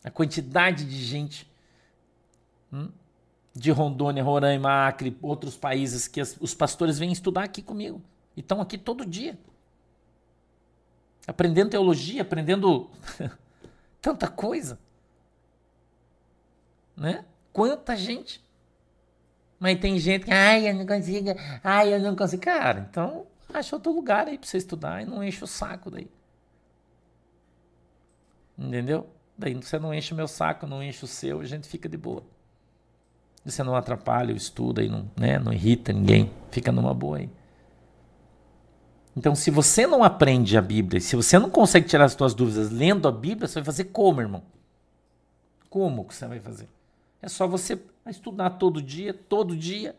A quantidade de gente hum, de Rondônia, Roraima, Acre, outros países que as, os pastores vêm estudar aqui comigo e estão aqui todo dia. Aprendendo teologia, aprendendo tanta coisa né? Quanta gente. Mas tem gente que, ai, eu não consigo, ai, eu não consigo. Cara, então acha outro lugar aí pra você estudar e não enche o saco daí. Entendeu? Daí você não enche o meu saco, não enche o seu, a gente fica de boa. Você não atrapalha o estudo aí, não, né? não irrita ninguém, fica numa boa aí. Então, se você não aprende a Bíblia, se você não consegue tirar as suas dúvidas lendo a Bíblia, você vai fazer como, irmão? Como que você vai fazer? É só você estudar todo dia, todo dia.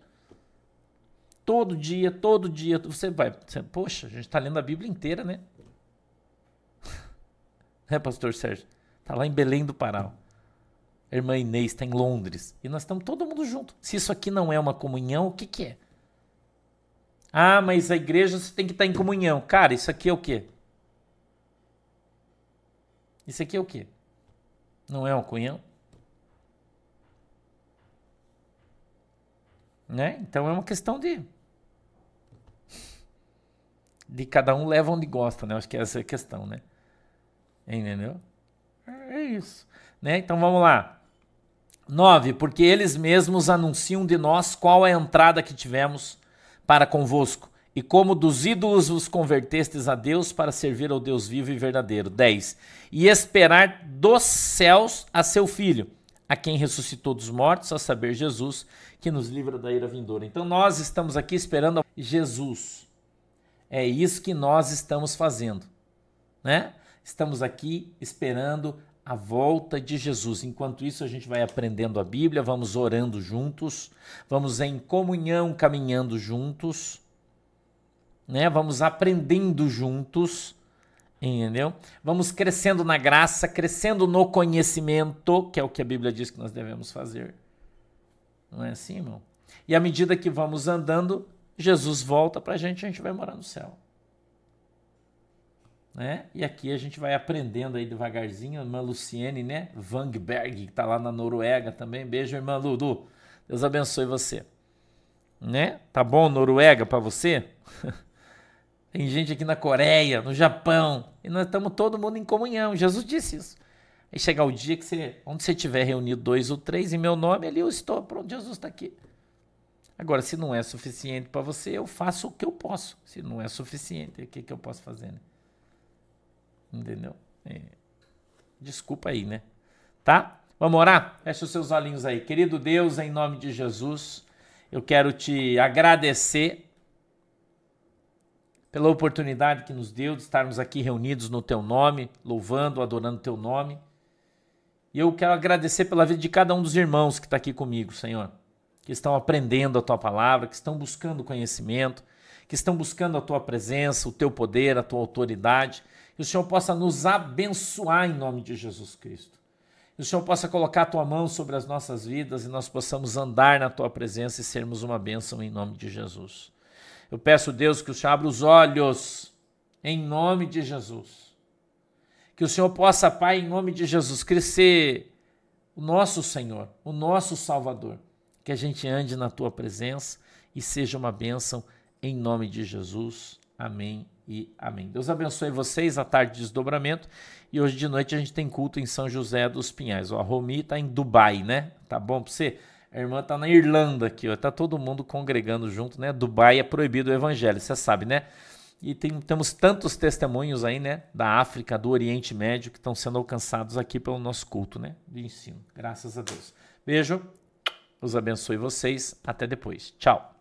Todo dia, todo dia. Você vai. Você, Poxa, a gente está lendo a Bíblia inteira, né? É, pastor Sérgio? Está lá em Belém do Pará. A irmã Inês está em Londres. E nós estamos todo mundo junto. Se isso aqui não é uma comunhão, o que, que é? Ah, mas a igreja você tem que estar tá em comunhão. Cara, isso aqui é o quê? Isso aqui é o quê? Não é uma comunhão? Né? Então é uma questão de de cada um leva onde gosta, né? Acho que essa é a questão, né? Entendeu? É isso, né? Então vamos lá. 9. Porque eles mesmos anunciam de nós qual é a entrada que tivemos para convosco, e como dos ídolos vos convertestes a Deus para servir ao Deus vivo e verdadeiro. 10. E esperar dos céus a seu Filho, a quem ressuscitou dos mortos, a saber, Jesus, que nos livra da ira vindoura. Então nós estamos aqui esperando Jesus. É isso que nós estamos fazendo, né? Estamos aqui esperando a volta de Jesus. Enquanto isso, a gente vai aprendendo a Bíblia, vamos orando juntos, vamos em comunhão caminhando juntos, né? Vamos aprendendo juntos, entendeu? Vamos crescendo na graça, crescendo no conhecimento, que é o que a Bíblia diz que nós devemos fazer. Não é assim, irmão? E à medida que vamos andando, Jesus volta para a gente, a gente vai morar no céu. Né? E aqui a gente vai aprendendo aí devagarzinho. Irmã Luciene, né? Vangberg, que está lá na Noruega também. Beijo, irmã Lulu. Deus abençoe você. Né? Tá bom, Noruega, para você? Tem gente aqui na Coreia, no Japão, e nós estamos todo mundo em comunhão. Jesus disse isso. Aí chegar o dia que você, onde você tiver reunido dois ou três em meu nome, ali eu estou. Pronto, Jesus está aqui. Agora, se não é suficiente para você, eu faço o que eu posso. Se não é suficiente, o que, que eu posso fazer? Né? Entendeu? É. Desculpa aí, né? Tá? Vamos orar? Feche os seus olhinhos aí. Querido Deus, em nome de Jesus, eu quero te agradecer pela oportunidade que nos deu de estarmos aqui reunidos no teu nome, louvando, adorando teu nome. E eu quero agradecer pela vida de cada um dos irmãos que está aqui comigo, Senhor, que estão aprendendo a tua palavra, que estão buscando conhecimento, que estão buscando a tua presença, o teu poder, a tua autoridade. Que o Senhor possa nos abençoar em nome de Jesus Cristo. Que o Senhor possa colocar a tua mão sobre as nossas vidas e nós possamos andar na tua presença e sermos uma bênção em nome de Jesus. Eu peço, Deus, que o Senhor abra os olhos em nome de Jesus que o Senhor possa, Pai, em nome de Jesus, crescer o nosso Senhor, o nosso Salvador. Que a gente ande na tua presença e seja uma bênção em nome de Jesus. Amém e amém. Deus abençoe vocês a tarde de desdobramento. E hoje de noite a gente tem culto em São José dos Pinhais. Ó, a Romi está em Dubai, né? Tá bom para você? A irmã está na Irlanda aqui, ó. Tá todo mundo congregando junto, né? Dubai é proibido o evangelho, você sabe, né? E tem, temos tantos testemunhos aí, né, da África, do Oriente Médio, que estão sendo alcançados aqui pelo nosso culto, né, de ensino. Graças a Deus. Beijo, os abençoe vocês. Até depois. Tchau.